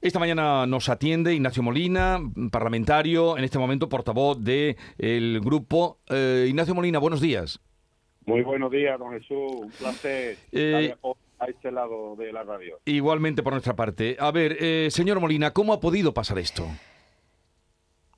Esta mañana nos atiende Ignacio Molina, parlamentario, en este momento portavoz del el grupo. Eh, Ignacio Molina, buenos días. Muy buenos días, don Jesús. Un placer Eh, estar a este lado de la radio. Igualmente por nuestra parte. A ver, eh, señor Molina, ¿cómo ha podido pasar esto?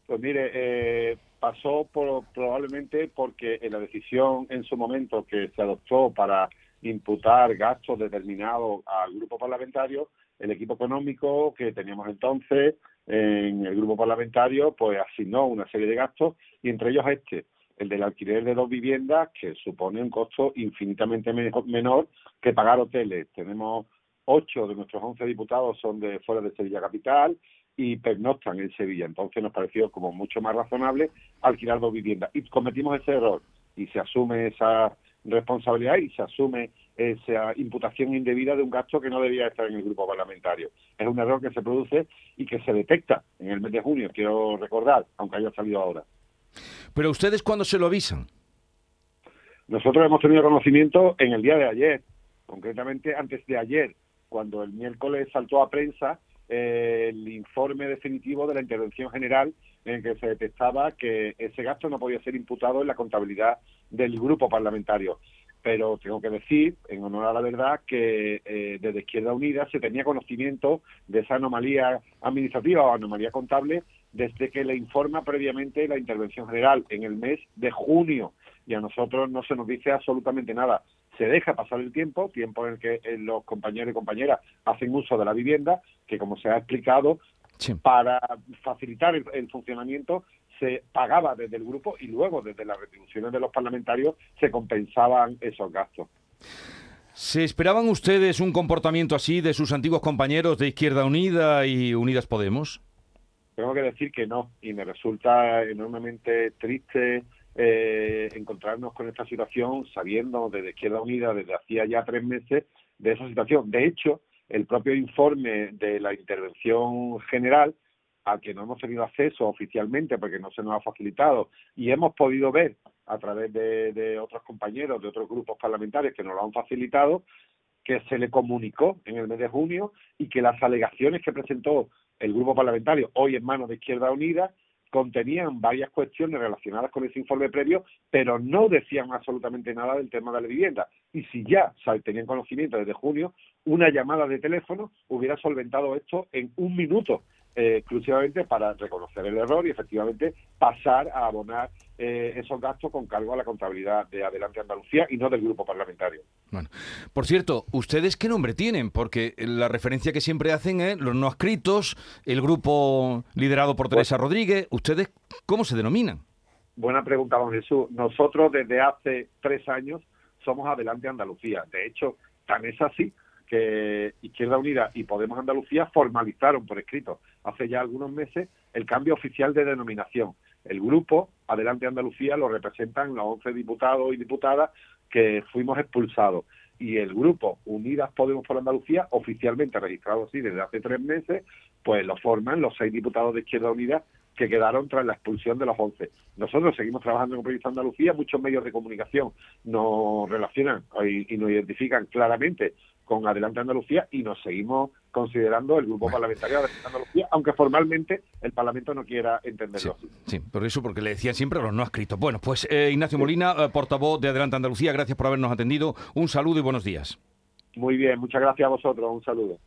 Pues mire, eh, pasó por- probablemente porque en la decisión en su momento que se adoptó para imputar gastos determinados al grupo parlamentario, el equipo económico que teníamos entonces en el grupo parlamentario, pues asignó una serie de gastos y entre ellos este, el del alquiler de dos viviendas, que supone un costo infinitamente me- menor que pagar hoteles. Tenemos ocho de nuestros once diputados son de fuera de Sevilla Capital y pernoctan en Sevilla. Entonces nos pareció como mucho más razonable alquilar dos viviendas. Y cometimos ese error y se asume esa responsabilidad y se asume esa imputación indebida de un gasto que no debía estar en el grupo parlamentario. Es un error que se produce y que se detecta en el mes de junio, quiero recordar, aunque haya salido ahora. Pero ustedes cuándo se lo avisan? Nosotros hemos tenido conocimiento en el día de ayer, concretamente antes de ayer, cuando el miércoles saltó a prensa eh, el informe definitivo de la intervención general en que se detectaba que ese gasto no podía ser imputado en la contabilidad del grupo parlamentario. Pero tengo que decir, en honor a la verdad, que eh, desde Izquierda Unida se tenía conocimiento de esa anomalía administrativa o anomalía contable desde que le informa previamente la intervención general en el mes de junio y a nosotros no se nos dice absolutamente nada. Se deja pasar el tiempo, tiempo en el que eh, los compañeros y compañeras hacen uso de la vivienda, que como se ha explicado, Sí. para facilitar el, el funcionamiento se pagaba desde el grupo y luego desde las retribuciones de los parlamentarios se compensaban esos gastos. ¿Se esperaban ustedes un comportamiento así de sus antiguos compañeros de Izquierda Unida y Unidas Podemos? Tengo que decir que no, y me resulta enormemente triste eh, encontrarnos con esta situación sabiendo desde Izquierda Unida desde hacía ya tres meses de esa situación. De hecho, el propio informe de la intervención general, al que no hemos tenido acceso oficialmente porque no se nos ha facilitado, y hemos podido ver a través de, de otros compañeros de otros grupos parlamentarios que nos lo han facilitado, que se le comunicó en el mes de junio y que las alegaciones que presentó el grupo parlamentario, hoy en manos de Izquierda Unida, contenían varias cuestiones relacionadas con ese informe previo, pero no decían absolutamente nada del tema de la vivienda. Y si ya tenían conocimiento desde junio, una llamada de teléfono hubiera solventado esto en un minuto, eh, exclusivamente para reconocer el error y efectivamente pasar a abonar eh, esos gastos con cargo a la contabilidad de Adelante Andalucía y no del grupo parlamentario. Bueno, por cierto, ¿ustedes qué nombre tienen? Porque la referencia que siempre hacen es los no adscritos, el grupo liderado por Teresa Rodríguez. ¿Ustedes cómo se denominan? Buena pregunta, don Jesús. Nosotros desde hace tres años somos Adelante Andalucía. De hecho, tan es así que Izquierda Unida y Podemos Andalucía formalizaron por escrito hace ya algunos meses el cambio oficial de denominación. El grupo Adelante Andalucía lo representan los 11 diputados y diputadas que fuimos expulsados. Y el grupo Unidas Podemos por Andalucía, oficialmente registrado así desde hace tres meses, pues lo forman los seis diputados de Izquierda Unida que quedaron tras la expulsión de los 11. Nosotros seguimos trabajando con Proyecto Andalucía, muchos medios de comunicación nos relacionan y, y nos identifican claramente con Adelante Andalucía y nos seguimos considerando el grupo parlamentario de Adelante Andalucía, aunque formalmente el Parlamento no quiera entenderlo así. Sí, por eso, porque le decían siempre a los no adscritos. Bueno, pues eh, Ignacio Molina, eh, portavoz de Adelante Andalucía, gracias por habernos atendido. Un saludo y buenos días. Muy bien, muchas gracias a vosotros, un saludo.